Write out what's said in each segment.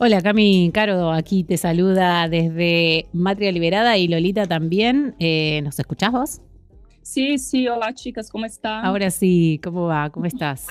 Hola Cami Caro, aquí te saluda desde Matria Liberada y Lolita también. Eh, ¿Nos escuchás vos? Sí, sí, hola chicas, ¿cómo están? Ahora sí, ¿cómo va? ¿Cómo estás?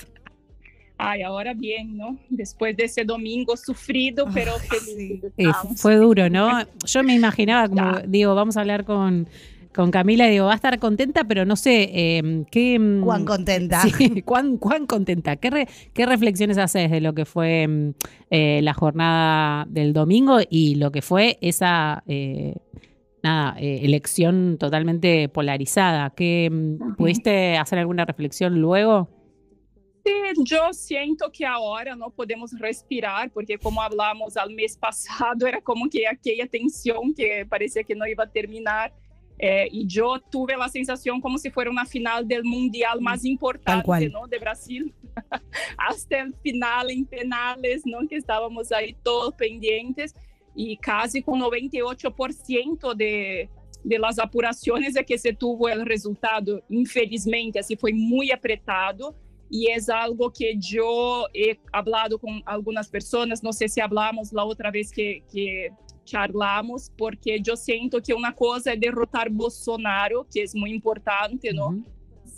Ay, ahora bien, ¿no? Después de ese domingo sufrido, pero feliz. Eh, fue duro, ¿no? Yo me imaginaba, como digo, vamos a hablar con, con Camila y digo, va a estar contenta, pero no sé, eh, ¿qué... mm, ¿Cuán contenta? Sí, ¿cuán, cuán contenta? ¿Qué, ¿Qué reflexiones haces de lo que fue mm, eh, la jornada del domingo y lo que fue esa... Eh, nada, eh, elección totalmente polarizada. ¿Qué, mm, ¿Pudiste hacer alguna reflexión luego? Sí, yo siento que ahora no podemos respirar, porque como hablamos al mes pasado, era como que aquella tensión que parecía que no iba a terminar. Eh, y yo tuve la sensación como si fuera una final del mundial más importante ¿no? de Brasil, hasta el final en penales, ¿no? que estábamos ahí todos pendientes y casi con 98% de, de las apuraciones é que se tuvo el resultado, infelizmente, assim foi muito apretado e é algo que eu he hablado com algumas pessoas, não sei se hablamos la outra vez que, que charlamos, porque eu sinto que uma coisa é derrotar Bolsonaro, que é muito importante, não? Uhum.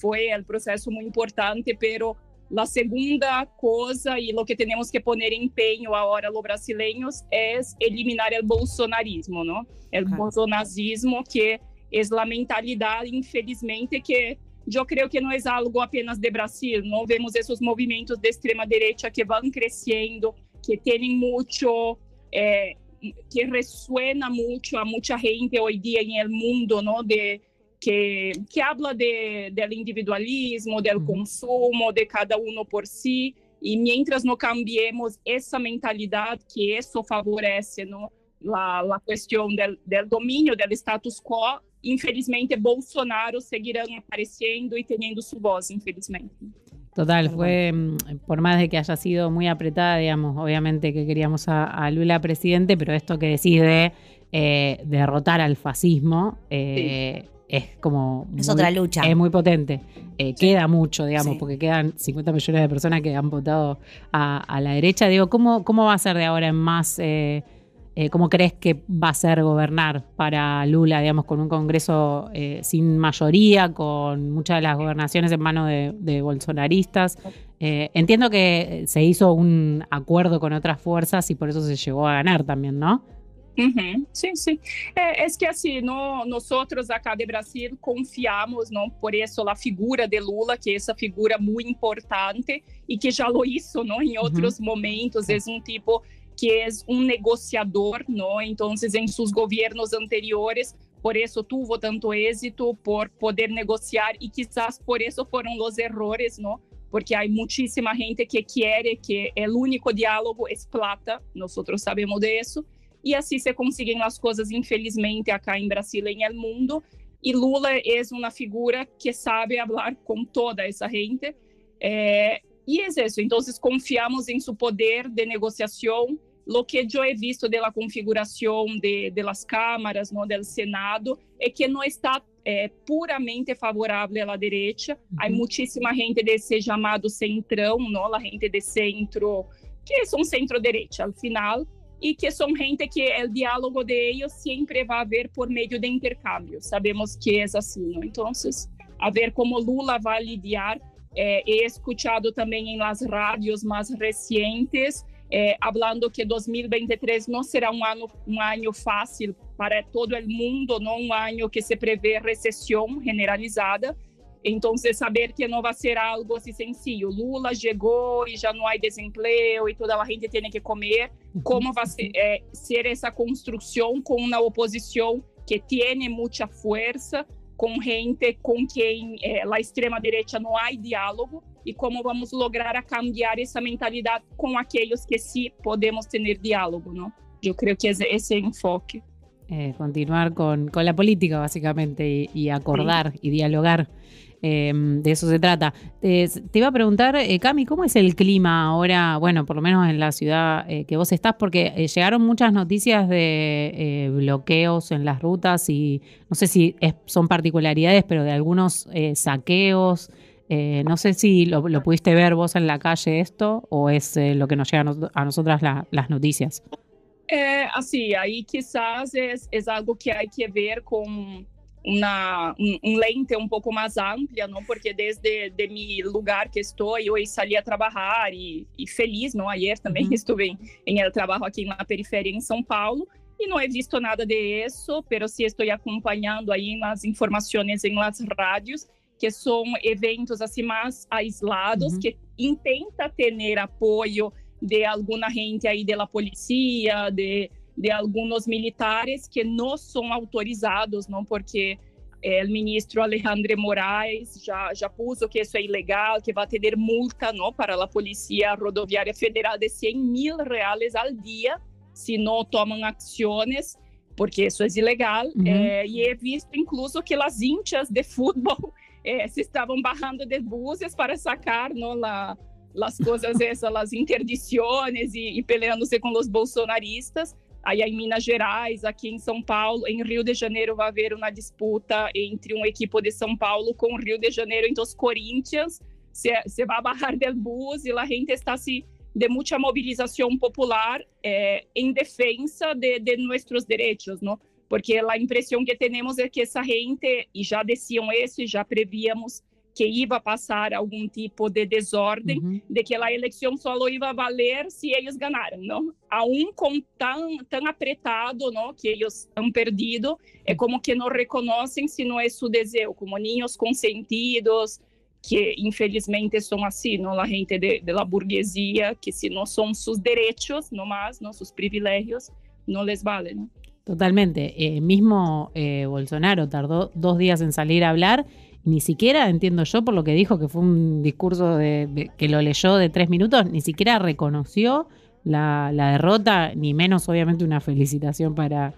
Foi o processo muito importante, pero La segunda cosa y lo que tenemos que poner empeño ahora los brasileños es eliminar el bolsonarismo, ¿no? El okay. bolsonazismo que es la mentalidad, infelizmente, que eu creio que não é algo apenas de Brasil, não vemos esses movimentos de extrema direita que vão crescendo, que têm muito, eh, que resuena muito a muita gente hoje dia em el mundo, não, de que, que habla de, del individualismo, del consumo, de cada uno por si, e mientras não cambiemos essa mentalidade que isso favorece no, la, la questão del, del domínio del status quo, infelizmente Bolsonaro seguirá aparecendo y teniendo su voz, infelizmente. Total, fue, mm, por más de que haya sido muy apretada, digamos, obviamente que queríamos a, a Lula presidente, pero esto que decide eh, derrotar al fascismo, eh, sí es como... Es otra lucha. Es muy potente. Eh, queda mucho, digamos, porque quedan 50 millones de personas que han votado a, la derecha. Digo, ¿cómo, ¿cómo va a ser de ahora en más? Eh, eh, ¿Cómo crees que va a ser gobernar para Lula, digamos, con un Congreso sin mayoría, con muchas de las gobernaciones en manos de, de bolsonaristas? entiendo que se hizo un acuerdo con otras fuerzas y por eso se llegó a ganar también, ¿no? Uhum, sim, sim. É, é que assim, no, nós outros acá de Brasil confiamos, não, por isso a figura de Lula, que é essa figura muito importante e que já lo hizo, não, em outros uhum. momentos, é um tipo que é um negociador, não, então em seus governos anteriores por isso tuvo tanto êxito por poder negociar e quizás por isso foram os errores, não? Porque há muitíssima gente que quer que o único diálogo é plata, nós sabemos disso e assim se conseguem as coisas, infelizmente, acá em Brasil e no mundo. E Lula é uma figura que sabe falar com toda essa gente. É, e é isso. Então, confiamos em seu poder de negociação. Lo que eu he visto da configuração de, de las câmaras, no, del Senado, é que não está é, puramente favorável à direita. Uhum. Há muitíssima gente desse chamado centrão, não? a gente de centro, que são centro-direita, al final e que são gente que o diálogo de eles sempre vai haver por meio de intercâmbio. Sabemos que é assim, não? Então, a ver como Lula vai lidiar. Eh, he escuchado também em las rádios mais recentes, eh, falando que 2023 não será um ano, um ano fácil para todo o mundo, não um ano que se prevê recessão generalizada. Então, saber que não vai ser algo assim sencillo. Lula chegou e já não há desemprego e toda a gente tem que comer. Como vai ser, é, ser essa construção com uma oposição que tem muita força, com gente com quem é, a extrema-direita não há diálogo e como vamos lograr cambiar essa mentalidade com aqueles que sim podemos ter diálogo, não? Eu creio que esse, esse é o enfoque. Eh, continuar con, con, la política, básicamente, y, y acordar sí. y dialogar. Eh, de eso se trata. te iba a preguntar, eh, Cami, ¿cómo es el clima ahora, bueno, por lo menos en la ciudad eh, que vos estás? Porque eh, llegaron muchas noticias de eh, bloqueos en las rutas y no sé si es, son particularidades, pero de algunos saqueos. No sé si lo, lo, pudiste ver vos en la calle esto o es lo que nos llega a, nos, a nosotras la, las noticias. É, assim, aí quizás é, é algo que há que ver com uma um, um, lente um pouco mais ampla, não? Porque desde de meu lugar que estou, eu saí a trabalhar e, e feliz, não? Ayer também uhum. estive em, em trabalho aqui na periferia em São Paulo e não he visto nada de isso, mas sim estou acompanhando aí as informações em las rádios que são eventos assim mais aislados uhum. que intenta ter apoio de alguma gente aí da polícia, de de alguns militares que não são autorizados, não porque é, o ministro Alejandro Moraes já já puso que isso é ilegal, que vai ter multa não para a Polícia Rodoviária Federal de 100 mil reais ao dia se não tomam ações, porque isso é ilegal. Uhum. É, e é visto, incluso, que as hinchas de futebol é, se estavam barrando de buses para sacar não, la, as coisas, essas, as interdições e, e peleando-se com os bolsonaristas. Aí em Minas Gerais, aqui em São Paulo, em Rio de Janeiro vai haver uma disputa entre um equipe de São Paulo com o Rio de Janeiro, então os Corinthians se, se vai barrar del bus e a gente está se de muita mobilização popular eh, em defesa de, de nossos direitos, não? Porque a impressão que temos é que essa gente, e já diziam isso, e já prevíamos que ia passar algum tipo de desordem, uhum. de que a eleição só ia valer se eles ganharam, não? A um com tão, tão apertado, não, que eles han perdido, é como que não reconhecem se não é seu desejo, como ninhos consentidos, que infelizmente são assim, não? A gente de, de la burguesia, que se não são seus direitos, no más, não, seus privilégios, não les vale, não? Totalmente. Eh, mismo eh, Bolsonaro tardó dos días en salir a hablar ni siquiera, entiendo yo por lo que dijo, que fue un discurso de, que lo leyó de tres minutos, ni siquiera reconoció la, derrota, ni menos obviamente una felicitación para,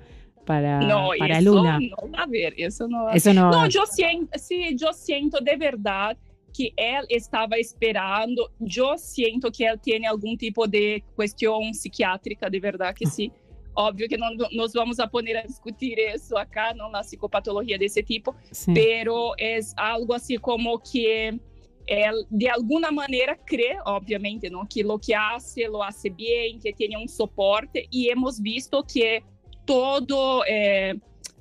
para, para Lula. No va a ver, eso no va a ver. No, yo siento, sí, yo siento de verdad que él estaba esperando, yo siento que él tiene algún tipo de cuestión psiquiátrica, de verdad que sí. Óbvio que não nos vamos a poner a discutir isso acá, não? Na psicopatologia desse tipo, Sim. pero é algo assim como que ele, de alguma maneira crê, obviamente, não, que lo que hace lo hace bem, que tem um suporte. E hemos visto que todo eh,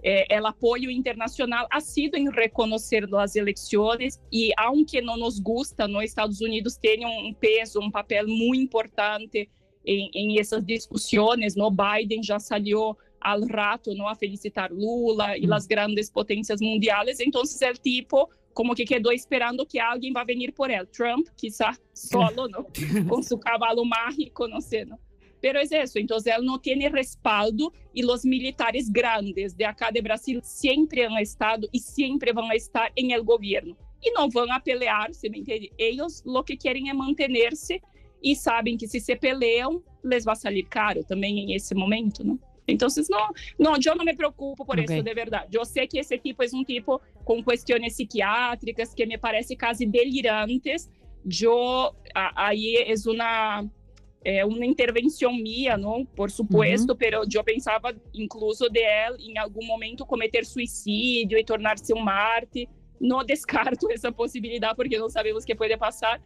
eh, el apoio internacional ha sido em reconhecer as eleições e, aunque não nos gusta, nos Estados Unidos tem um peso, um papel muito importante em, em essas discussões, no Biden já salió al rato no a felicitar Lula e mm. as grandes potências mundiais, então é tipo como que quedou esperando que alguém vá vir por ele. Trump, quizá solo, ¿no? com seu cavalo mágico, não sei, ¿no? Pero es eso, entonces él no tiene respaldo y los militares grandes de acá de Brasil siempre han estado y siempre van a estar en el gobierno. Y no van a pelear, ¿se me entiende? Ellos lo que quieren es mantenerse e sabem que se se peleam, les vai sair caro também em esse momento, não? Então, não, não, eu não me preocupo por okay. isso, de verdade. Eu sei que esse tipo é um tipo com questões psiquiátricas que me parece quase delirantes. Eu, aí é uma é uma intervenção minha, não? Por supuesto, uhum. mas eu pensava incluso de ele em algum momento cometer suicídio e tornar-se um Marte. Não descarto essa possibilidade porque não sabemos o que pode passar,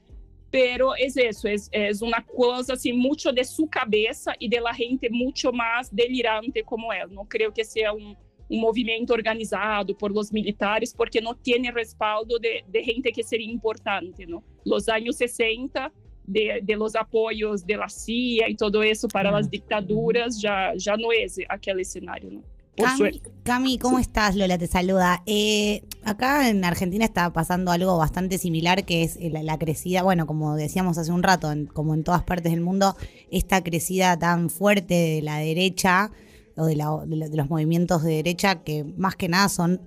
pero es eso, es, es una cosa así mucho de su cabeza y de la gente mucho más delirante como él. No creo que sea un, un movimento organizado por los militares porque no tiene respaldo de, de gente que sería importante, ¿no? Los años 60 de, de, los apoyos de la CIA y todo eso para las dictaduras ya, ya no es aquel escenario, ¿no? Cami, ¿cómo estás? Lola te saluda. Eh, acá en Argentina está pasando algo bastante similar, que es la, crecida, bueno, como decíamos hace un rato, como en todas partes del mundo, esta crecida tan fuerte de la derecha o de, los movimientos de derecha que más que nada son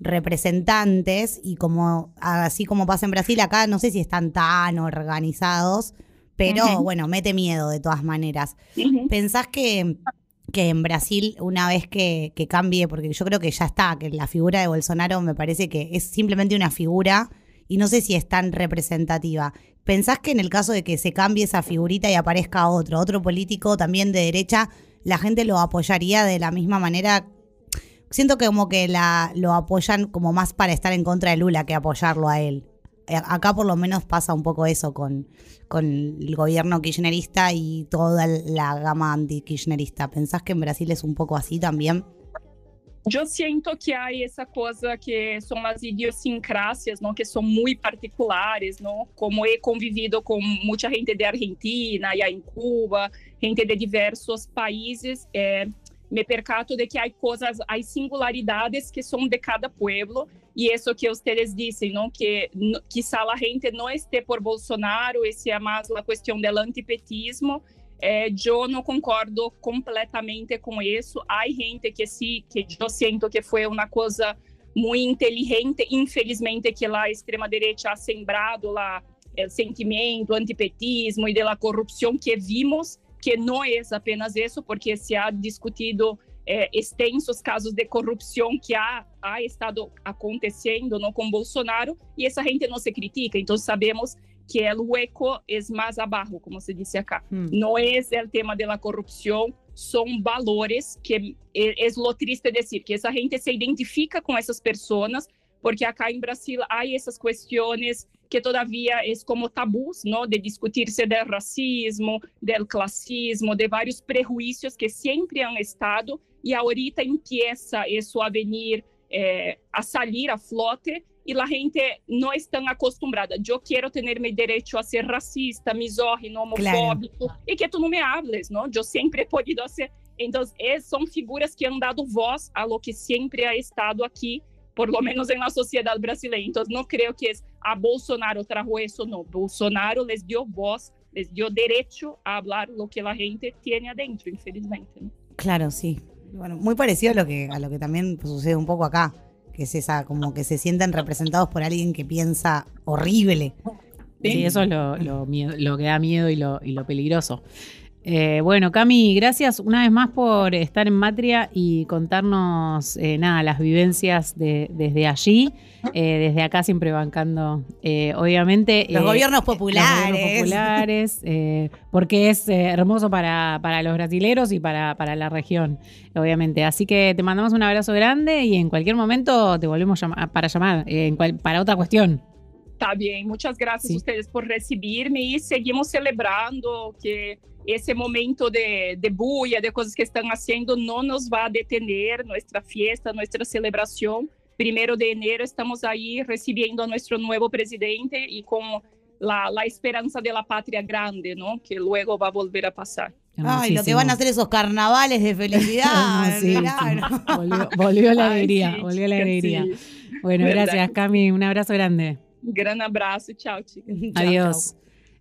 representantes y como así como pasa en Brasil, acá no sé si están tan organizados, pero bueno, mete miedo de todas maneras. ¿Pensás que que en Brasil, una vez que, cambie, porque yo creo que ya está, que la figura de Bolsonaro me parece que es simplemente una figura y no sé si es tan representativa. ¿Pensás que en el caso de que se cambie esa figurita y aparezca otro, otro político también de derecha, la gente lo apoyaría de la misma manera? Siento que como que la, lo apoyan como más para estar en contra de Lula que apoyarlo a él. Eh, acá por lo menos pasa un poco eso con, con el gobierno kirchnerista y toda la gama anti-kirchnerista. ¿Pensás que en Brasil es un poco así también? Eu sinto que há essa coisa que são as idiosincrásias, não, que são muito particulares, não, como he convivido com muita gente de Argentina e em Cuba, gente de diversos países, é, me percato de que há coisas, há singularidades que são de cada pueblo e isso que vocês dizem, não, que quizá a gente não esteja por Bolsonaro, esse é mais a questão do antipetismo, é, eu não concordo completamente com isso. Há gente que sim, que eu sinto que foi uma coisa muito inteligente, infelizmente que lá a extrema direita ha sembrado lá o sentimento antipetismo e da corrupção que vimos, que não é apenas isso, porque se ha discutido é, extensos casos de corrupção que há, há estado acontecendo no, com Bolsonaro e essa gente não se critica. Então sabemos que é o eco é mais abaixo, como se disse acá. Hum. Não é o tema da corrupção, são valores que é, é lo triste dizer que essa gente se identifica com essas pessoas, porque acá em Brasil há essas questões que todavia é como tabus, não, de discutir-se do racismo, do classismo, de vários prejuízos que sempre han estado e ahorita empieza isso a venir eh, a salir a flote e a gente não está acostumada. Eu quero ter meu direito a ser racista, misógino, homofóbico claro. e que tu não me hables, não? Eu sempre podido ser. Então, são figuras que han dado voz a lo que sempre ha estado aqui, por lo menos na sociedade brasileira. Então, não creio que a Bolsonaro trajo isso, não. Bolsonaro les deu voz, les deu direito a falar lo que a gente tem adentro, infelizmente. ¿no? Claro, sí. Bueno, muy parecido a lo que a lo que también sucede un poco acá que es esa, como que se sienten representados por alguien que piensa horrible. Sí, eso es lo, lo, que da miedo y lo, y lo peligroso. Eh, bueno, Cami, gracias una vez más por estar en Matria y contarnos eh, nada, las vivencias de, desde allí, eh, desde acá siempre bancando, obviamente. Los gobiernos populares. Los gobiernos populares, porque es hermoso para, para, los brasileros y para, para, la región, obviamente. Así que te mandamos un abrazo grande y en cualquier momento te volvemos para llamar para otra cuestión. Está bien, muchas gracias a ustedes por recibirme y seguimos celebrando que esse momento de, de bulla, de coisas que estão fazendo, não nos vai detener nossa festa, nossa celebração. Primeiro de enero estamos aí recebendo a nosso novo presidente e com a, a esperança de la patria grande, ¿no? que luego va a volver a pasar. Ay, lo que van a hacer esos carnavales de felicidad. volvió, volvió, la alegría, Ay, volvió la alegría. Sí. Bueno, gracias, Cami. Un abrazo grande. Gran abrazo, chao, chicas. Adiós.